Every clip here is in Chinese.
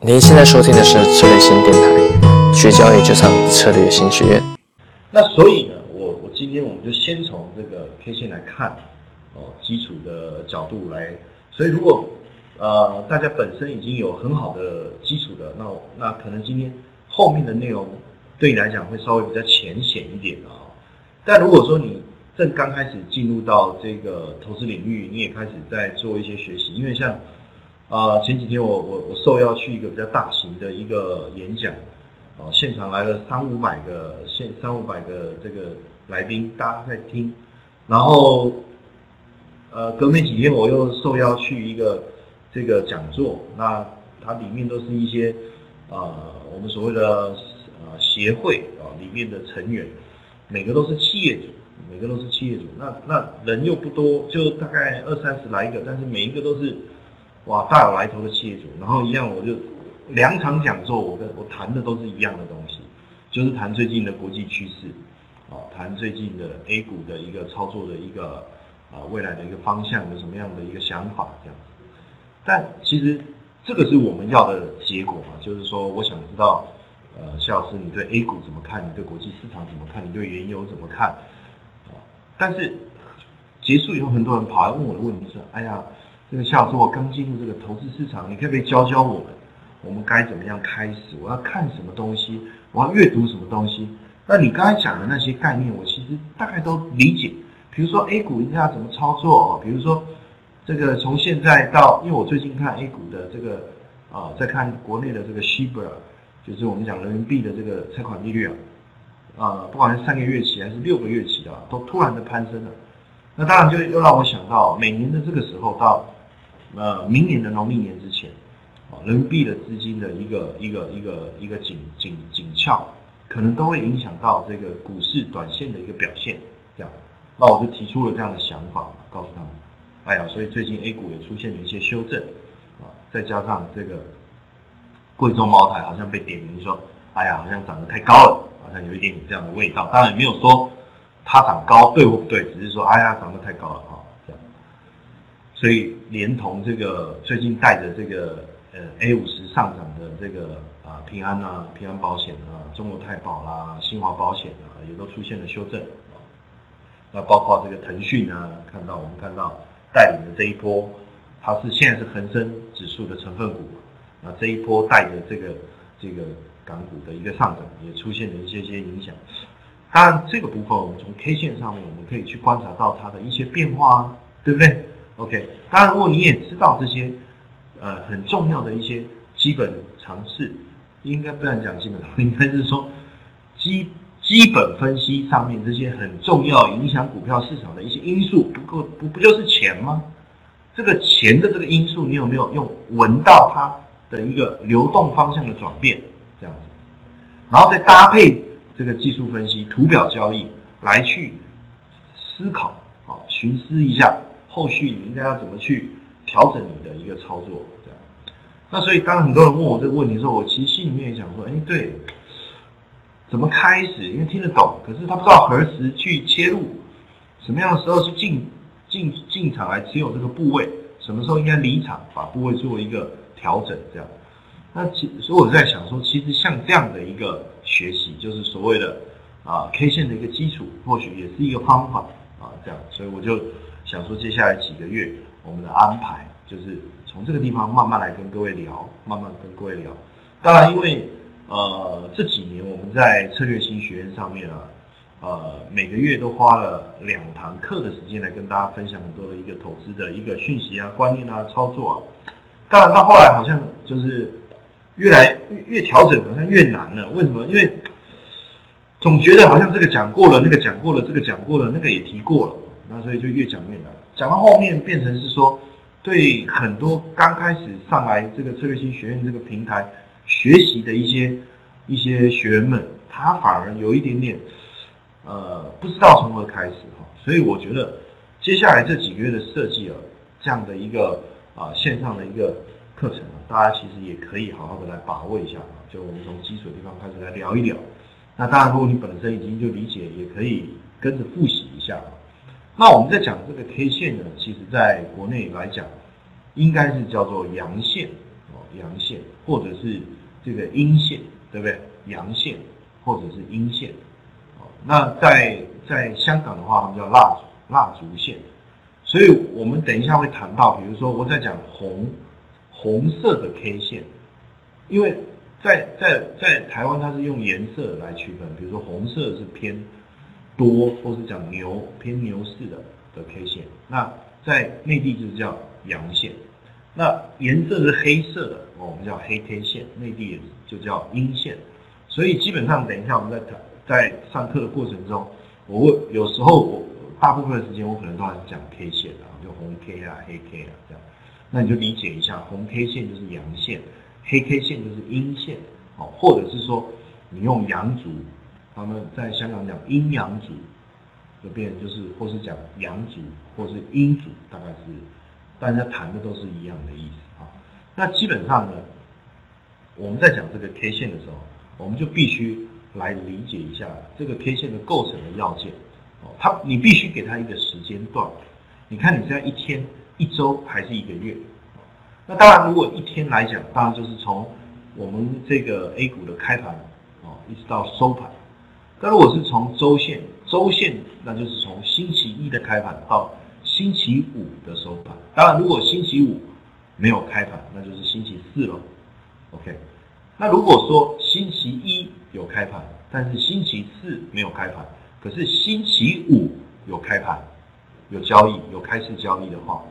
您现在收听的是策略新电台，学交易就上策略新学院。那所以呢，我我今天我们就先从这个 K 线来看，哦，基础的角度来。所以如果呃大家本身已经有很好的基础的，那那可能今天后面的内容对你来讲会稍微比较浅显一点啊。但如果说你正刚开始进入到这个投资领域，你也开始在做一些学习，因为像。啊，前几天我我我受邀去一个比较大型的一个演讲，啊，现场来了三五百个现三五百个这个来宾，大家在听，然后，呃，隔没几天我又受邀去一个这个讲座，那它里面都是一些啊我们所谓的呃协会啊里面的成员，每个都是企业主，每个都是企业主，那那人又不多，就大概二三十来个，但是每一个都是。哇，大有来头的企业主，然后一样，我就两场讲座，我跟我谈的都是一样的东西，就是谈最近的国际趋势，啊，谈最近的 A 股的一个操作的一个啊未来的一个方向有什么样的一个想法这样子。但其实这个是我们要的结果嘛，就是说我想知道，呃，谢老师你对 A 股怎么看？你对国际市场怎么看？你对原油怎么看？啊，但是结束以后，很多人跑来问我的问题是：哎呀。这个夏老师，我刚进入这个投资市场，你可不可以教教我们，我们该怎么样开始？我要看什么东西？我要阅读什么东西？那你刚才讲的那些概念，我其实大概都理解。比如说 A 股应该要怎么操作？比如说这个从现在到，因为我最近看 A 股的这个啊，在看国内的这个 Shibor，就是我们讲人民币的这个贷款利率啊，啊，不管是三个月期还是六个月期的，都突然的攀升了。那当然就又让我想到，每年的这个时候到。呃，明年的农历年之前，啊，人民币的资金的一个一个一个一个紧紧紧俏，可能都会影响到这个股市短线的一个表现。这样，那我就提出了这样的想法，告诉他们，哎呀，所以最近 A 股也出现了一些修正，啊，再加上这个贵州茅台好像被点名说，哎呀，好像涨得太高了，好像有一点点这样的味道。当然没有说它涨高对或不对，只是说，哎呀，涨得太高了。所以连同这个最近带着这个呃 A 五十上涨的这个啊平安啊平安保险啊中国太保啦新华保险啊也都出现了修正。啊，那包括这个腾讯啊看到我们看到带领的这一波，它是现在是恒生指数的成分股，那这一波带着这个这个港股的一个上涨也出现了一些些影响，当然这个部分我们从 K 线上面我们可以去观察到它的一些变化啊，对不对？？OK，当然，如果你也知道这些，呃，很重要的一些基本常识，应该不能讲基本常识，应该是说基基本分析上面这些很重要影响股票市场的一些因素，不够不不就是钱吗？这个钱的这个因素，你有没有用闻到它的一个流动方向的转变这样子，然后再搭配这个技术分析、图表交易来去思考啊，寻思一下。后续你应该要怎么去调整你的一个操作？这样，那所以当很多人问我这个问题的时候，我其实心里面也想说，哎，对，怎么开始？因为听得懂，可是他不知道何时去切入，什么样的时候是进进进场来持有这个部位，什么时候应该离场，把部位做一个调整，这样。那其所以我在想说，其实像这样的一个学习，就是所谓的啊 K 线的一个基础，或许也是一个方法啊，这样。所以我就。想说接下来几个月我们的安排，就是从这个地方慢慢来跟各位聊，慢慢跟各位聊。当然，因为呃这几年我们在策略新学院上面啊，呃每个月都花了两堂课的时间来跟大家分享很多的一个投资的一个讯息啊、观念啊、操作啊。当然到后来好像就是越来越调整，好像越难了。为什么？因为总觉得好像这个讲过了，那个讲过了，这个讲过了，那个也提过了。那所以就越讲越难，讲到后面变成是说，对很多刚开始上来这个策略性学院这个平台学习的一些一些学员们，他反而有一点点，呃，不知道从何开始哈。所以我觉得接下来这几个月的设计啊，这样的一个啊线上的一个课程啊，大家其实也可以好好的来把握一下啊。就我们从基础的地方开始来聊一聊。那当然，如果你本身已经就理解，也可以跟着复习一下。那我们在讲这个 K 线呢，其实在国内来讲，应该是叫做阳线哦阳线，或者是这个阴线，对不对？阳线或者是阴线，哦，那在在香港的话，他们叫蜡烛蜡烛线。所以我们等一下会谈到，比如说我在讲红红色的 K 线，因为在在在台湾它是用颜色来区分，比如说红色是偏多，或是讲牛偏牛市的的 K 线，那在内地就是叫阳线，那颜色是黑色的，我们叫黑 K 线，内地就叫阴线，所以基本上等一下我们在谈在上课的过程中，我会有时候我。大部分的时间我可能都还是讲 K 线啊，就红 K 啊、黑 K 啊这样，那你就理解一下，红 K 线就是阳线，黑 K 线就是阴线，哦，或者是说你用阳烛，他们在香港讲阴阳烛，就变就是或是讲阳烛或是阴烛，大概是大家谈的都是一样的意思啊。那基本上呢，我们在讲这个 K 线的时候，我们就必须来理解一下这个 K 线的构成的要件。哦，他你必须给他一个时间段，你看你现在一天、一周还是一个月？那当然，如果一天来讲，当然就是从我们这个 A 股的开盘哦，一直到收盘。那如果是从周线，周线那就是从星期一的开盘到星期五的收盘。当然，如果星期五没有开盘，那就是星期四了。OK，那如果说星期一有开盘，但是星期四没有开盘。可是星期五有开盘、有交易、有开市交易的话，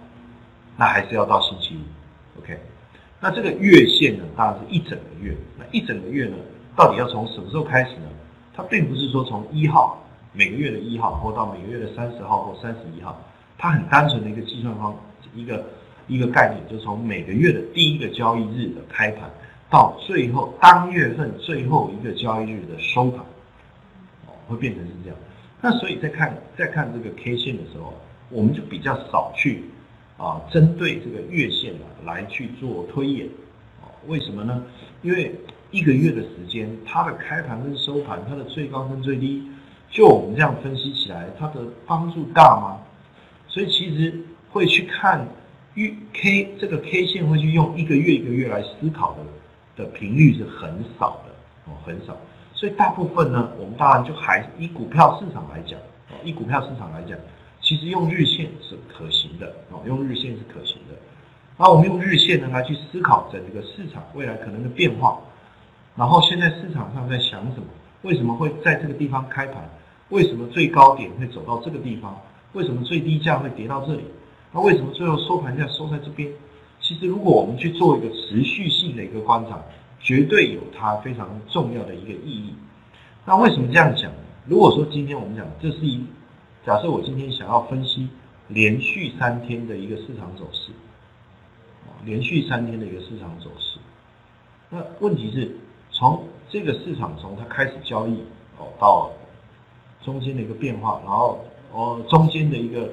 那还是要到星期五。OK，那这个月线呢，当然是一整个月。那一整个月呢，到底要从什么时候开始呢？它并不是说从一号每个月的一号，或到每个月的三十号或三十一号，它很单纯的一个计算方一个一个概念，就是从每个月的第一个交易日的开盘到最后当月份最后一个交易日的收盘。哦会变成是这样，那所以在看在看这个 K 线的时候，我们就比较少去啊针对这个月线啊来去做推演啊，为什么呢？因为一个月的时间，它的开盘跟收盘，它的最高跟最低，就我们这样分析起来，它的帮助大吗？所以其实会去看月 K 这个 K 线，会去用一个月一个月来思考的的频率是很少的哦，很少。所以大部分呢，我们当然就还以股票市场来讲，哦，以股票市场来讲，其实用日线是可行的，哦，用日线是可行的。那我们用日线呢来去思考整个市场未来可能的变化，然后现在市场上在想什么？为什么会在这个地方开盘？为什么最高点会走到这个地方？为什么最低价会跌到这里？那为什么最后收盘价收在这边？其实如果我们去做一个持续性的一个观察。绝对有它非常重要的一个意义。那为什么这样讲？如果说今天我们讲这是一，假设我今天想要分析连续三天的一个市场走势，啊连续三天的一个市场走势，那问题是从这个市场从它开始交易哦到中间的一个变化，然后哦中间的一个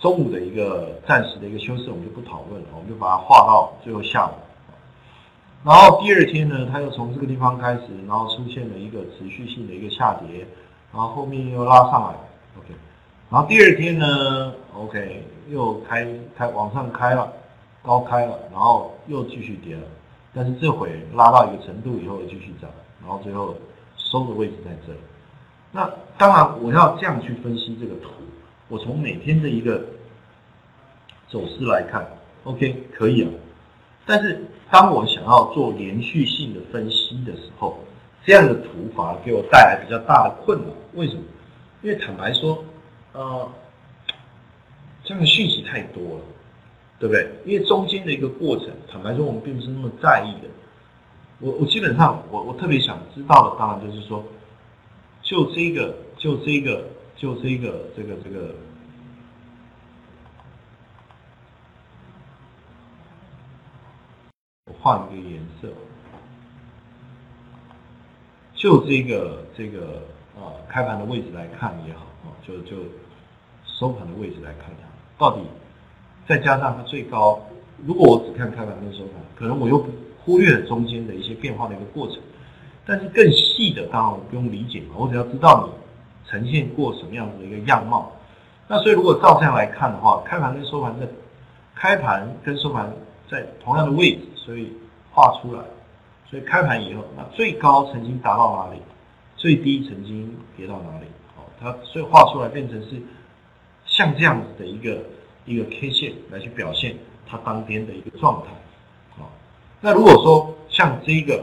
中午的一个暂时的一个休息，我们就不讨论了，我们就把它画到最后下午。然后第二天呢，它又从这个地方开始，然后出现了一个持续性的一个下跌，然后后面又拉上来，OK。然后第二天呢，OK，又开开往上开了，高开了，然后又继续跌了，但是这回拉到一个程度以后继续涨，然后最后收的位置在这里。那当然我要这样去分析这个图，我从每天的一个走势来看，OK，可以啊。但是，当我想要做连续性的分析的时候，这样的图反而给我带来比较大的困扰。为什么？因为坦白说，呃，这样的讯息太多了，对不对？因为中间的一个过程，坦白说，我们并不是那么在意的。我我基本上，我我特别想知道的，当然就是说，就这个，就这个，就这个，这个，这个。换一个颜色，就这个这个啊开盘的位置来看也好啊，就就收盘的位置来看它，到底再加上它最高，如果我只看开盘跟收盘，可能我又忽略了中间的一些变化的一个过程。但是更细的，当然我不用理解嘛，我只要知道你呈现过什么样子的一个样貌。那所以如果照这样来看的话，开盘跟收盘在开盘跟收盘在同样的位置。所以画出来。所以开盘以后，那最高曾经达到哪里？最低曾经跌到哪里？哦，它所以画出来变成是像这样子的一个一个 K 线来去表现它当天的一个状态。好，那如果说像这个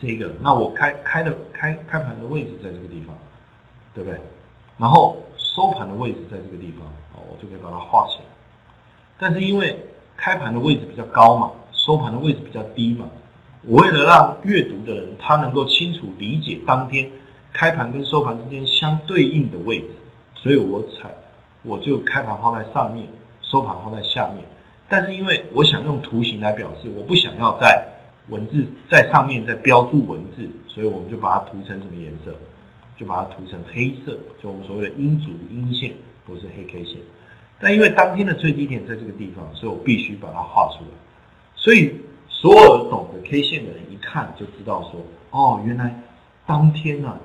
这个，那我开开的开开盘的位置在这个地方，对不对？然后收盘的位置在这个地方，哦，我就可以把它画起来。但是因为开盘的位置比较高嘛，收盘的位置比较低嘛。我为了让阅读的人他能够清楚理解当天开盘跟收盘之间相对应的位置，所以我采我就开盘放在上面，收盘放在下面。但是因为我想用图形来表示，我不想要在文字在上面再标注文字，所以我们就把它涂成什么颜色？就把它涂成黑色，就我们所谓的阴烛阴线不是黑 K 线。但因为当天的最低点在这个地方，所以我必须把它画出来。所以。所有懂得 K 线的人一看就知道说，哦，原来当天呢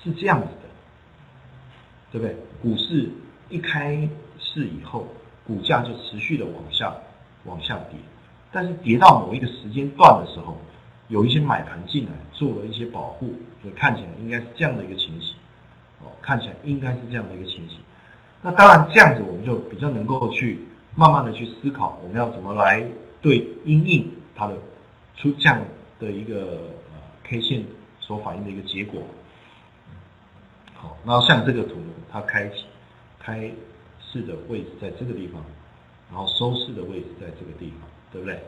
是这样子的，对不对？股市一开市以后，股价就持续的往下往下跌，但是跌到某一个时间段的时候，有一些买盘进来做了一些保护，所以看起来应该是这样的一个情形。哦，看起来应该是这样的一个情形。那当然这样子我们就比较能够去慢慢的去思考，我们要怎么来对应应。它的出这样的一个 K 线所反映的一个结果，好，那像这个图，它开启开市的位置在这个地方，然后收市的位置在这个地方，对不对？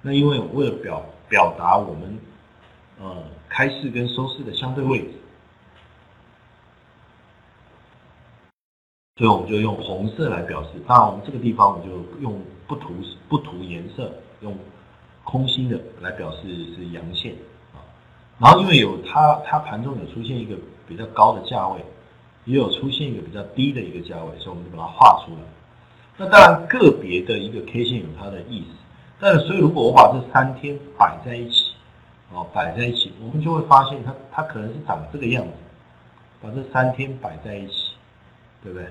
那因为为了表表达我们呃开市跟收市的相对位置，所以我们就用红色来表示。当然，我们这个地方我就用不涂不涂颜色，用。空心的来表示是阳线啊，然后因为有它它盘中有出现一个比较高的价位，也有出现一个比较低的一个价位，所以我们就把它画出来。那当然个别的一个 K 线有它的意思，但是所以如果我把这三天摆在一起，哦摆在一起，我们就会发现它它可能是长这个样子，把这三天摆在一起，对不对？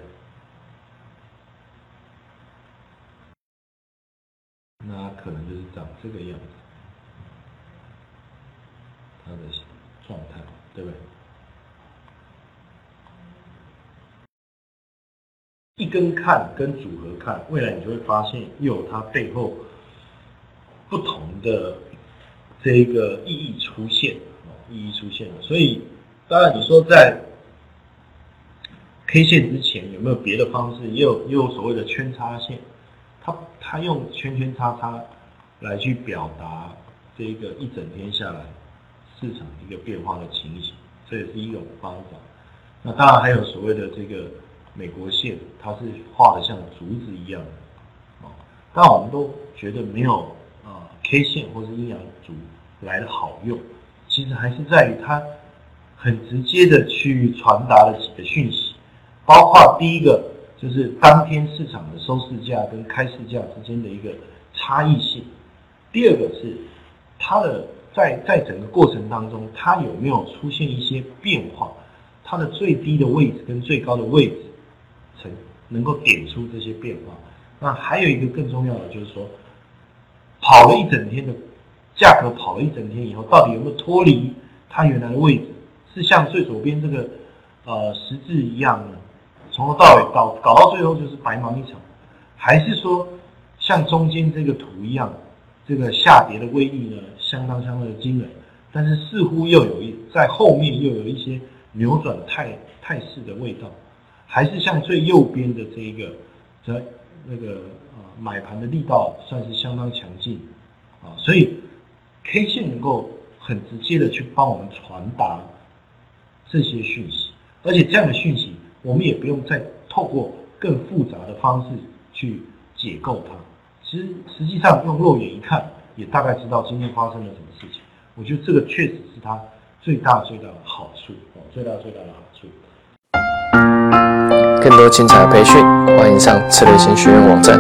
那可能就是长这个样子，它的状态，对不对？一根看跟组合看，未来你就会发现又有它背后不同的这个意义出现，意义出现了。所以，当然你说在 K 线之前有没有别的方式？也有，也有所谓的圈叉线。它它用圈圈叉叉来去表达这个一整天下来市场一个变化的情形，这也是一种方法。那当然还有所谓的这个美国线，它是画的像竹子一样的啊。但我们都觉得没有啊 K 线或是阴阳烛来的好用，其实还是在于它很直接的去传达了几个讯息，包括第一个。就是当天市场的收市价跟开市价之间的一个差异性。第二个是它的在在整个过程当中，它有没有出现一些变化？它的最低的位置跟最高的位置，成能够点出这些变化。那还有一个更重要的就是说，跑了一整天的价格跑了一整天以后，到底有没有脱离它原来的位置？是像最左边这个呃十字一样呢？从头到尾搞搞到最后就是白忙一场，还是说像中间这个图一样，这个下跌的威力呢相当相当的惊人，但是似乎又有一在后面又有一些扭转态态势的味道，还是像最右边的这一个在那个啊买盘的力道算是相当强劲啊，所以 K 线能够很直接的去帮我们传达这些讯息，而且这样的讯息。我们也不用再透过更复杂的方式去解构它。其实实际上用肉眼一看，也大概知道今天发生了什么事情。我觉得这个确实是它最大最大的好处哦，最大最大的好处。更多精彩培训，欢迎上次类型学院网站。